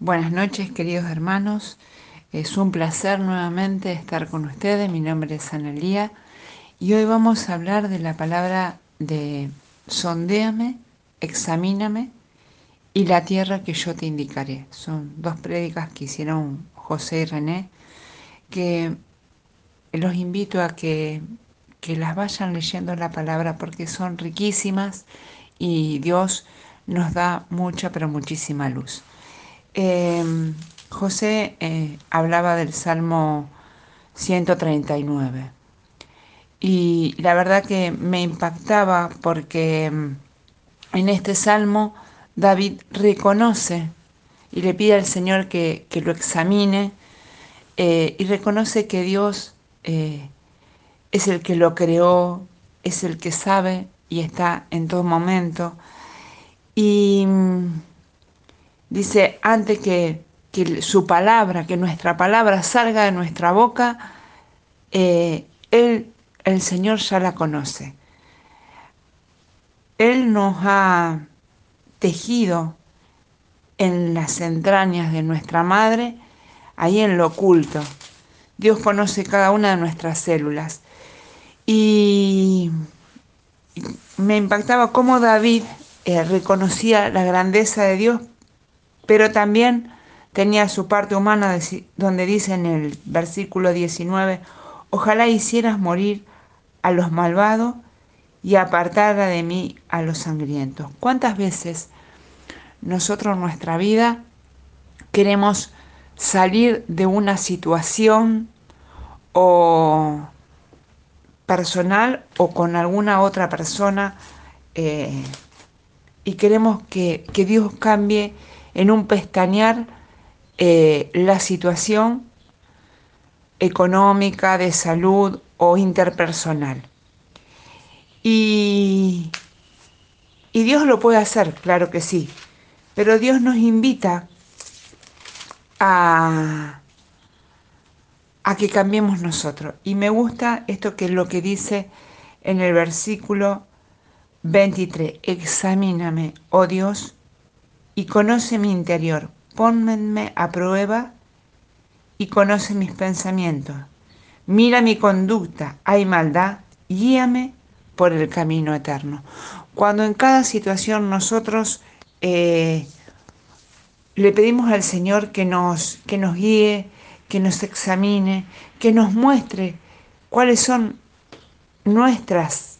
Buenas noches, queridos hermanos. Es un placer nuevamente estar con ustedes. Mi nombre es Analía y hoy vamos a hablar de la palabra de sondéame, examíname y la tierra que yo te indicaré. Son dos prédicas que hicieron José y René que los invito a que, que las vayan leyendo la palabra porque son riquísimas y Dios nos da mucha, pero muchísima luz. Em, José eh, hablaba del Salmo 139 y la verdad que me impactaba porque em, en este Salmo David reconoce y le pide al Señor que, lo examine eh, y reconoce que Dios eh, es el que lo creó, es el que sabe y está en todo momento. Y Dice, antes que, su palabra, que nuestra palabra salga de nuestra boca, eh, Él, el Señor ya la conoce. Él nos ha tejido en las entrañas de nuestra madre, ahí en lo oculto. Dios conoce cada una de nuestras células. Y me impactaba cómo David eh, reconocía la grandeza de Dios pero también tenía su parte humana donde dice en el versículo 19, ojalá hicieras morir a los malvados y apartara de mí a los sangrientos. ¿Cuántas veces nosotros en nuestra vida queremos salir de una situación o personal o con alguna otra persona eh, y queremos que, que Dios cambie en un pestañear eh, la situación económica, de salud o interpersonal. Y, y Dios lo puede hacer, claro que sí, pero Dios nos invita a, a que cambiemos nosotros. Y me gusta esto que es lo que dice en el versículo 23, examíname, oh Dios, y conoce mi interior. Pónmenme a prueba y conoce mis pensamientos. Mira mi conducta, hay maldad, guíame por el camino eterno. Cuando en cada situación nosotros eh, le pedimos al Señor que nos, que nos guíe, que nos examine, que nos muestre cuáles son nuestras,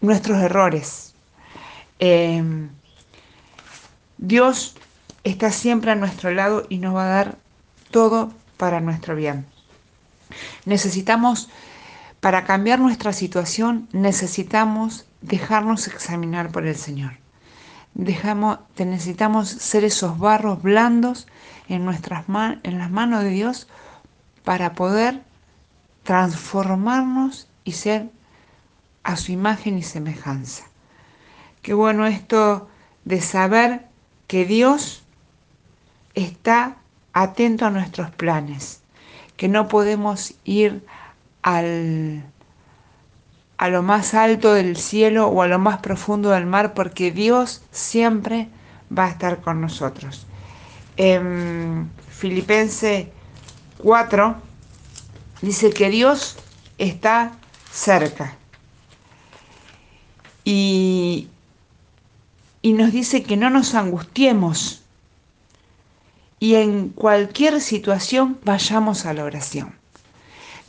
nuestros errores. Eh, Dios está siempre a nuestro lado y nos va a dar todo para nuestro bien. Necesitamos, para cambiar nuestra situación, necesitamos dejarnos examinar por el Señor. Dejamos, necesitamos ser esos barros blandos en, nuestras en las manos de Dios para poder transformarnos y ser a su imagen y semejanza. Qué bueno esto de saber que Dios está atento a nuestros planes, que no podemos ir al, a lo más alto del cielo o a lo más profundo del mar, porque Dios siempre va a estar con nosotros. En Filipense 4 dice que Dios está cerca. Y, y nos dice que no nos angustiemos y en cualquier situación vayamos a la oración.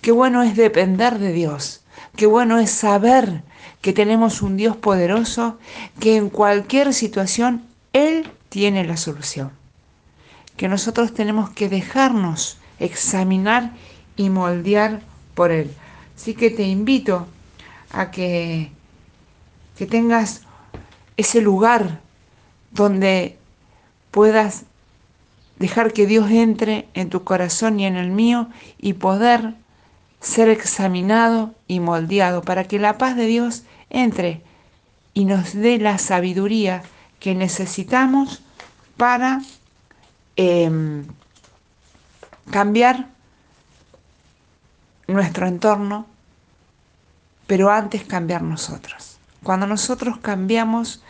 Qué bueno es depender de Dios, qué bueno es saber que tenemos un Dios poderoso, que en cualquier situación Él tiene la solución. Que nosotros tenemos que dejarnos examinar y moldear por Él. Así que te invito a que, que tengas ese lugar donde puedas dejar que Dios entre en tu corazón y en el mío y poder ser examinado y moldeado para que la paz de Dios entre y nos dé la sabiduría que necesitamos para em, cambiar nuestro entorno, pero antes cambiar nosotros. Cuando nosotros cambiamos,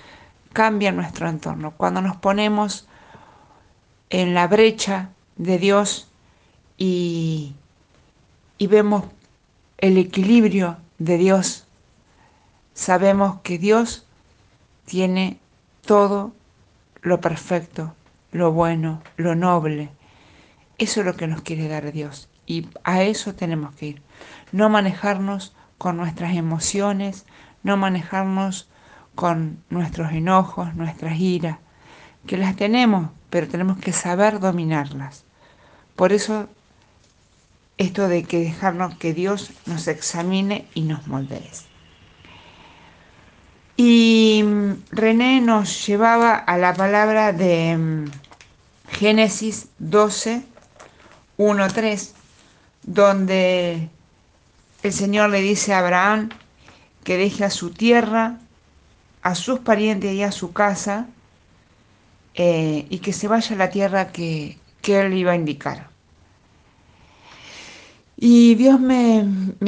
cambia nuestro entorno. Cuando nos ponemos en la brecha de Dios y, y vemos el equilibrio de Dios, sabemos que Dios tiene todo lo perfecto, lo bueno, lo noble. Eso es lo que nos quiere dar Dios y a eso tenemos que ir. No manejarnos con nuestras emociones, no manejarnos con nuestros enojos, nuestras iras, que las tenemos, pero tenemos que saber dominarlas. Por eso esto de que dejarnos que Dios nos examine y nos moldee. Y mm, René nos llevaba a la palabra de mm, Génesis 12, 1, 3, donde el Señor le dice a Abraham que deje a su tierra, a sus parientes y a su casa, eh, y que se vaya a la tierra que, él iba a indicar. Y Dios me,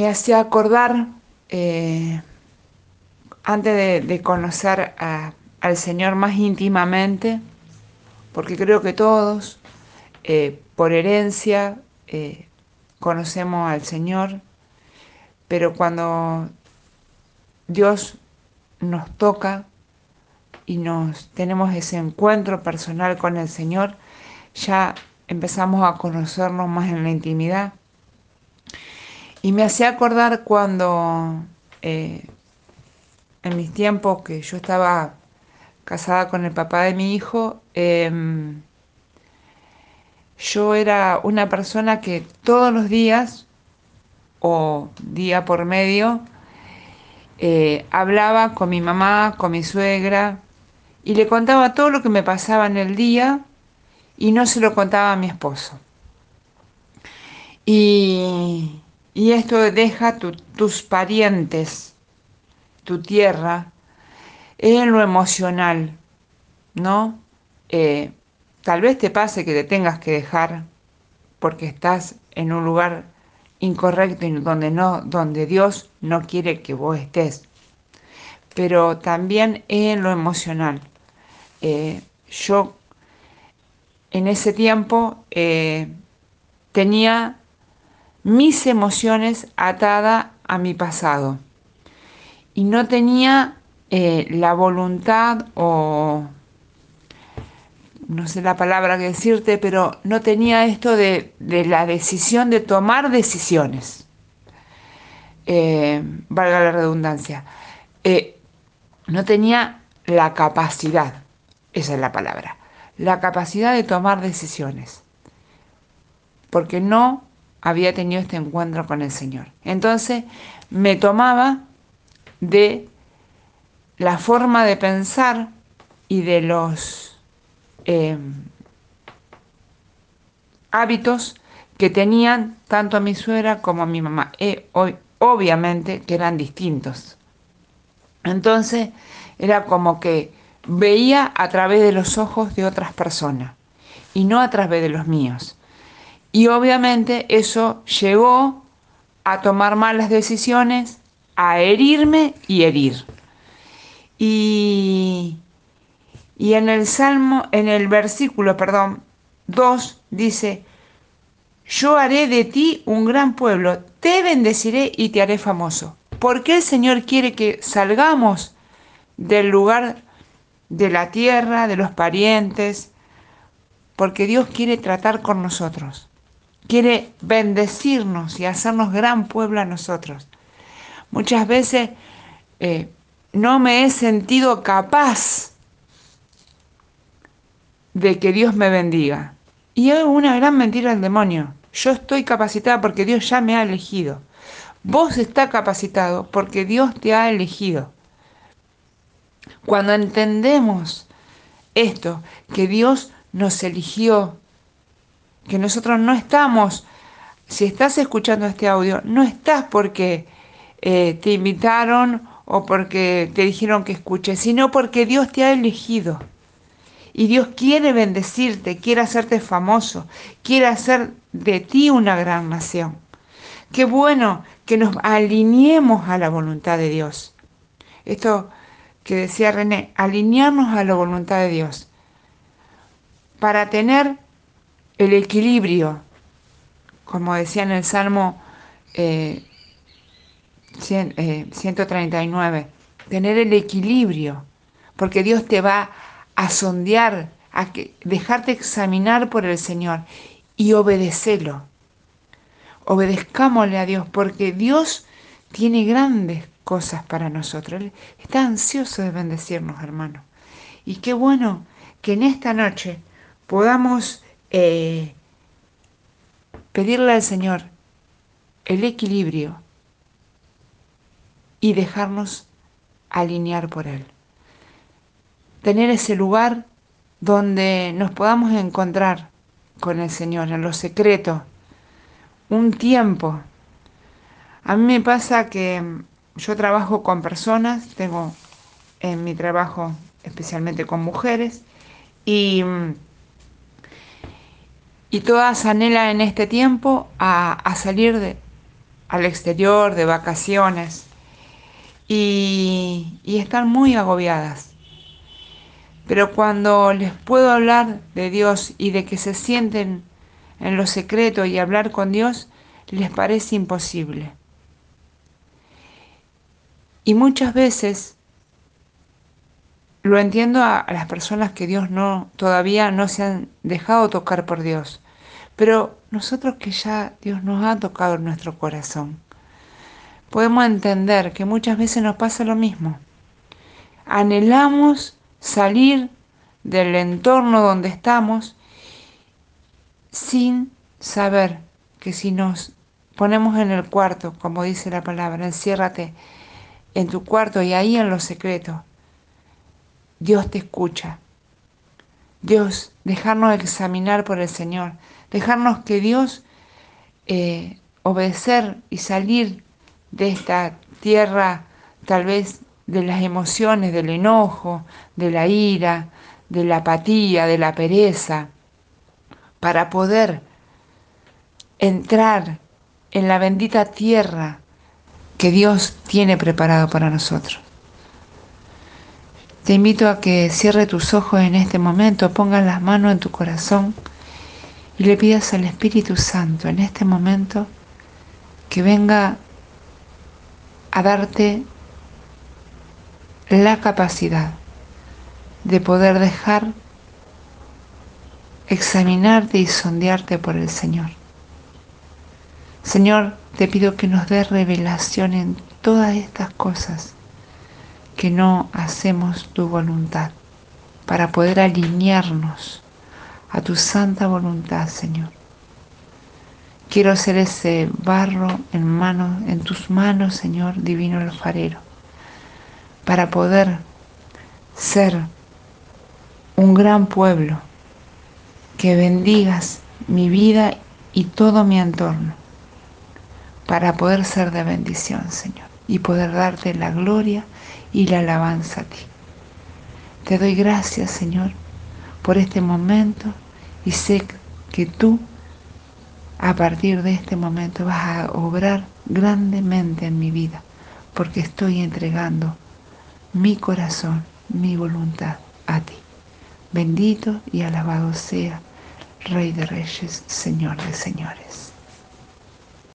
hacía acordar, eh, antes de, conocer al Señor más íntimamente, porque creo que todos, eh, por herencia, conocemos al Señor, pero cuando Dios nos toca y nos tenemos ese encuentro personal con el Señor, ya empezamos a conocernos más en la intimidad. Y me hacía acordar cuando eh, en mis tiempos que yo estaba casada con el papá de mi hijo, em, yo era una persona que todos los días o día por medio eh, hablaba con mi mamá, con mi suegra y le contaba todo lo que me pasaba en el día y no se lo contaba a mi esposo. Y y esto deja tus parientes, tu tierra, en lo emocional, ¿no? Eh, tal vez te pase que te tengas que dejar porque estás en un lugar incorrecto y donde no, donde Dios no quiere que vos estés. Pero también en lo emocional. Eh, yo en ese tiempo eh, tenía mis emociones atadas a mi pasado. Y no tenía eh, la voluntad o no sé la palabra que decirte, pero no tenía esto de, la decisión de tomar decisiones. Eh, valga la redundancia. Eh, no tenía la capacidad, esa es la palabra, la capacidad de tomar decisiones. Porque no había tenido este encuentro con el Señor. Entonces me tomaba de la forma de pensar y de los em, hábitos que tenían tanto a mi suegra como a mi mamá. Eh, hoy, obviamente que eran distintos. Entonces era como que veía a través de los ojos de otras personas y no a través de los míos. Y obviamente eso llegó a tomar malas decisiones, a herirme y herir. Y, y en el Salmo, en el versículo, perdón, 2 dice, yo haré de ti un gran pueblo, te bendeciré y te haré famoso. ¿Por qué el Señor quiere que salgamos del lugar de la tierra, de los parientes? Porque Dios quiere tratar con nosotros quiere bendecirnos y hacernos gran pueblo a nosotros. Muchas veces eh, no me he sentido capaz de que Dios me bendiga. Y es una gran mentira del demonio. Yo estoy capacitada porque Dios ya me ha elegido. Vos estás capacitado porque Dios te ha elegido. Cuando entendemos esto, que Dios nos eligió que nosotros no estamos, si estás escuchando este audio, no estás porque eh, te invitaron o porque te dijeron que escuches, sino porque Dios te ha elegido. Y Dios quiere bendecirte, quiere hacerte famoso, quiere hacer de ti una gran nación. Qué bueno que nos alineemos a la voluntad de Dios. Esto que decía René, alinearnos a la voluntad de Dios para tener el equilibrio, como decía en el Salmo 139, eh, tener el equilibrio, porque Dios te va a sondear, a dejarte examinar por el Señor y obedecerlo. Obedezcámosle a Dios, porque Dios tiene grandes cosas para nosotros. Él está ansioso de bendecirnos, hermano. Y qué bueno que en esta noche podamos eh, pedirle al Señor el equilibrio y dejarnos alinear por Él. Tener ese lugar donde nos podamos encontrar con el Señor en lo secreto, un tiempo. A mí me pasa que yo trabajo con personas, tengo en mi trabajo especialmente con mujeres, y, y todas anhelan en este tiempo a, salir de, al exterior, de vacaciones, y están muy agobiadas. Pero cuando les puedo hablar de Dios y de que se sienten en lo secreto y hablar con Dios, les parece imposible. Y muchas veces lo entiendo a, las personas que Dios no todavía no se han dejado tocar por Dios, pero nosotros que ya Dios nos ha tocado en nuestro corazón, podemos entender que muchas veces nos pasa lo mismo. Anhelamos salir del entorno donde estamos sin saber que si nos ponemos en el cuarto, como dice la palabra, enciérrate en tu cuarto y ahí en lo secreto, Dios te escucha. Dios, dejarnos examinar por el Señor, dejarnos que Dios eh, obedecer y salir de esta tierra tal vez de las emociones, del enojo, de la ira, de la apatía, de la pereza, para poder entrar en la bendita tierra que Dios tiene preparado para nosotros. Te invito a que cierre tus ojos en este momento, pongas las manos en tu corazón y le pidas al Espíritu Santo en este momento que venga a darte la capacidad de poder dejar examinarte y sondearte por el Señor. Señor, te pido que nos dé revelación en todas estas cosas que no hacemos tu voluntad, para poder alinearnos a tu santa voluntad, Señor. Quiero ser ese barro en en tus manos, Señor, divino alfarero, para poder ser un gran pueblo, que bendigas mi vida y todo mi entorno, para poder ser de bendición, Señor, y poder darte la gloria y la alabanza a ti. Te doy gracias, Señor, por este momento y sé que tú a partir de este momento vas a obrar grandemente en mi vida, porque estoy entregando mi corazón, mi voluntad a ti. Bendito y alabado sea, Rey de Reyes, Señor de Señores.